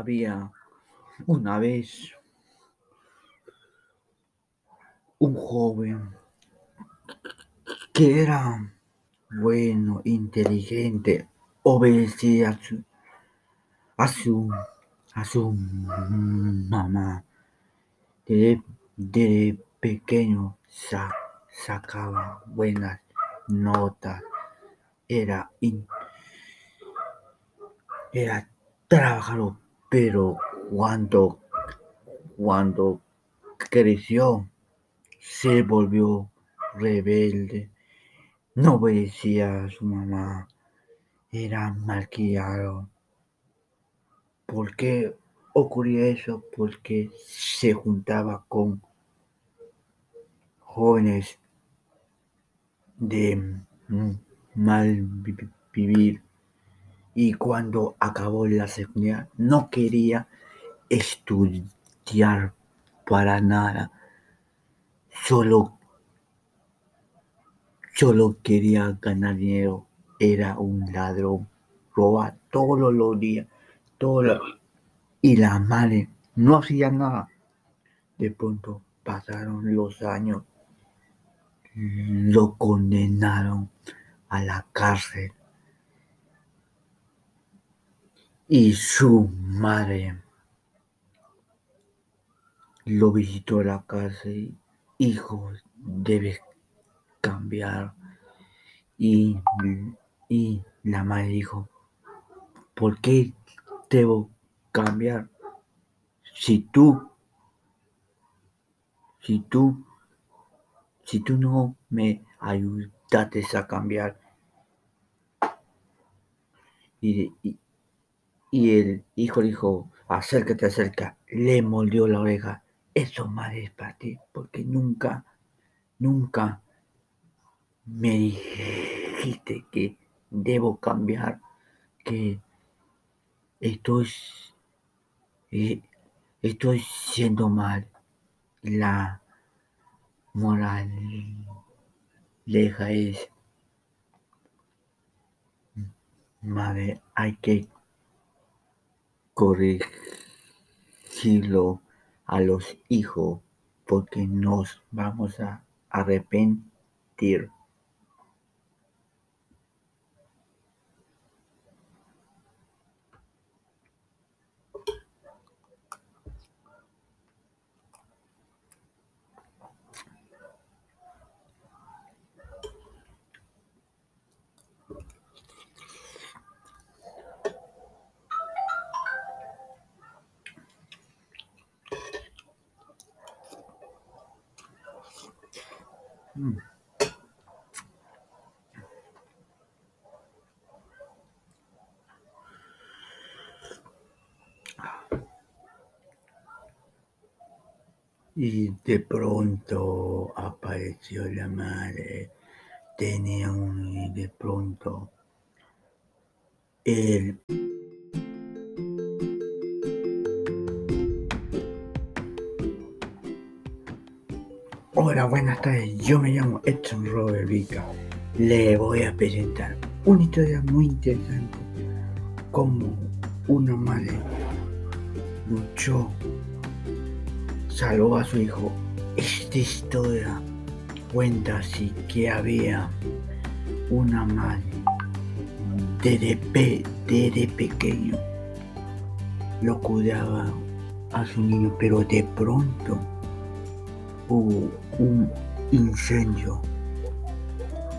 había una vez un joven que era bueno, inteligente, obedecía a su, a su, a su mamá. De, pequeño sacaba buenas notas, era, era trabajador, pero cuando, cuando creció, se volvió rebelde, no obedecía a su mamá, era malcriado. ¿Por qué ocurría eso? Porque se juntaba con jóvenes de mal vivir y cuando acabó la secundaria no quería estudiar para nada. Solo, solo quería ganar dinero, era un ladrón, roba todos los días, todo y la madre no hacía nada. De pronto pasaron los años, lo condenaron a la cárcel y su madre lo visitó a la cárcel hijo, debes cambiar. Y, y la madre dijo, ¿por qué debo cambiar? Si tú, si tú, si tú no me ayudaste a cambiar. Y, y, y el hijo dijo, acércate, acerca, le moldeó la oreja eso madre es para ti, porque nunca, nunca me dijiste que debo cambiar, que estoy, eh, estoy siendo mal. La moral leja es, madre, hay que corregirlo a los hijos porque nos vamos a arrepentir. Y de pronto apareció la madre, tenía un, y de pronto él Hola, buenas tardes. Yo me llamo Edson Robert Vika. Le voy a presentar una historia muy interesante. Como una madre luchó, salvó a su hijo. Esta historia cuenta así que había una madre desde, desde pequeño lo cuidaba a su niño, pero de pronto hubo un incendio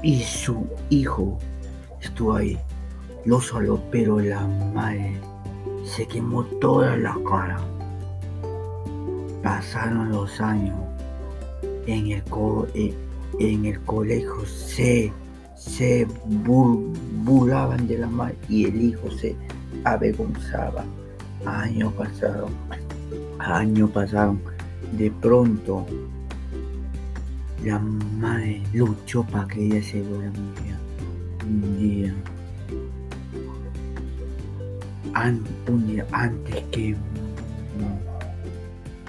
y su hijo estuvo ahí. Lo salvó, pero la madre se quemó toda la cara. Pasaron los años. En el, eh, en el colegio se, se burlaban de la madre y el hijo se avergonzaba. Años pasaron, años pasaron. De pronto la madre luchó para que ella se fuera un día. Un día, antes que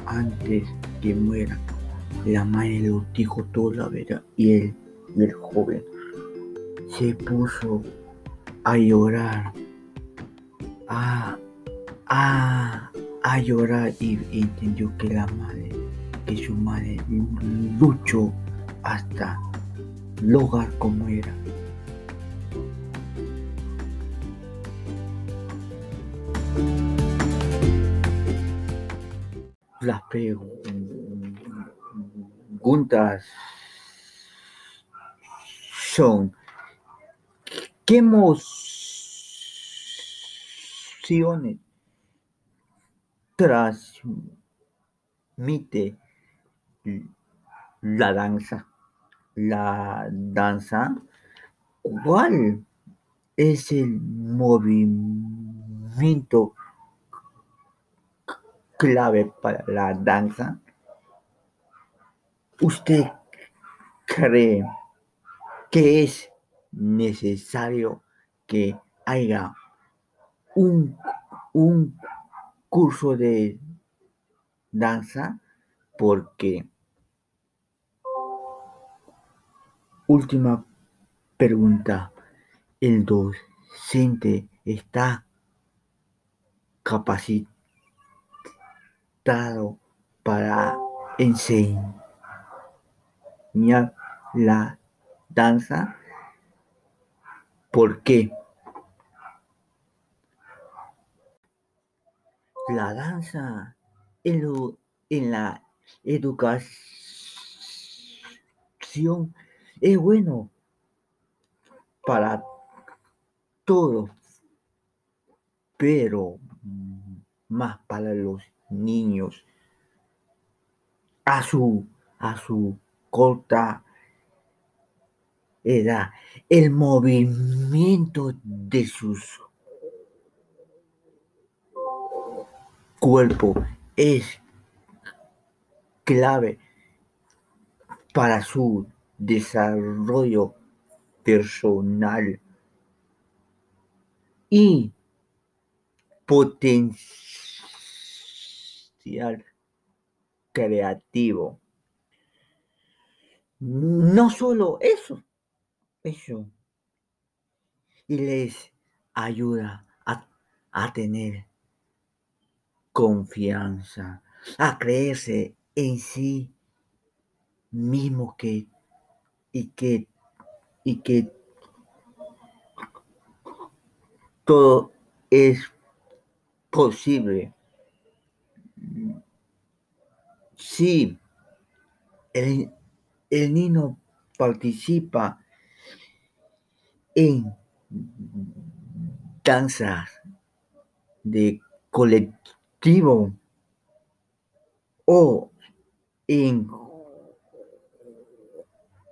antes que muera, la madre lo dijo toda la verdad y él, el joven, se puso a llorar, a, a, a llorar y entendió que la madre, que madre luchó hasta lograr como era. Las preguntas son, ¿qué emociones transmite la danza? La danza, ¿cuál es el movimiento clave para la danza? ¿Usted cree que es necesario que haya un, un curso de danza? Porque, última pregunta, ¿el docente está capacitado para enseñar la danza? ¿Por qué? La danza en, en la educación es bueno para todos, pero más para los niños a su, a su corta edad. El movimiento de sus cuerpo es clave para su desarrollo personal y potencial creativo. No solo eso, eso. Y les ayuda a, a tener confianza, a creerse en sí mismo que y que y que todo es posible. Si el, el niño participa en danzas de colectivo o en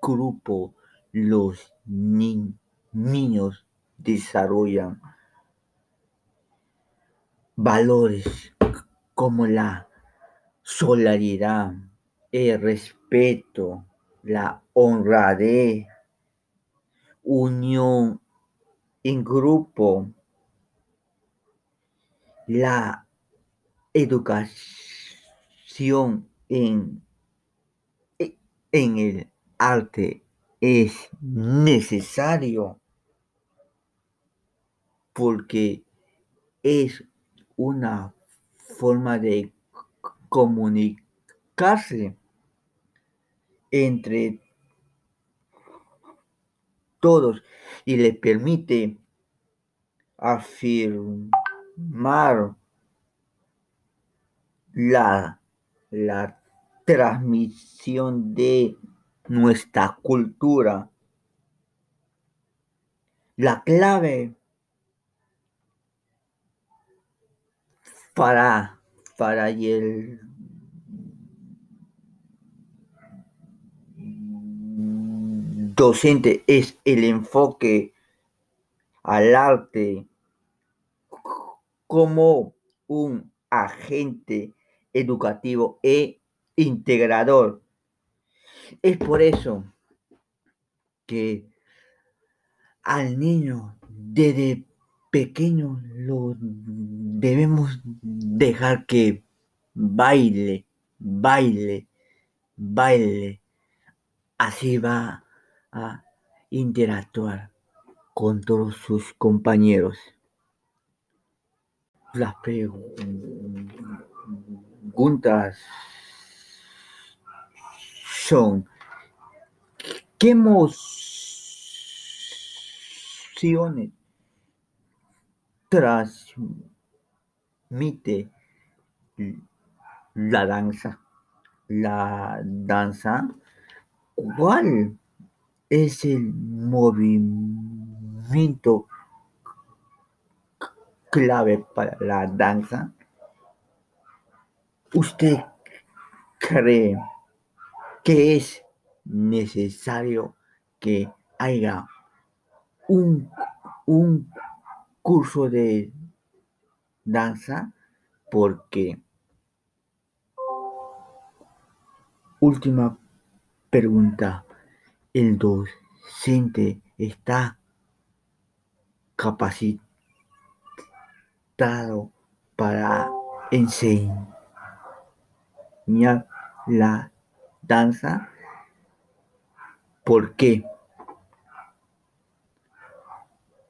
grupo los ni niños desarrollan valores como la solidaridad, el respeto, la honradez, unión en grupo, la educación en, en el arte es necesario porque es una forma de comunicarse entre todos y le permite afirmar la, la transmisión de nuestra cultura. La clave para, para el docente es el enfoque al arte como un agente educativo e integrador. Es por eso que al niño desde pequeño lo debemos dejar que baile, baile, baile. Así va a interactuar con todos sus compañeros. las preguntas ¿qué emociones transmite la danza? La danza, ¿cuál es el movimiento clave para la danza? ¿Usted cree que es necesario que haya un, un curso de danza? Porque, última pregunta, ¿el docente está capacitado? para enseñar la danza. ¿Por qué?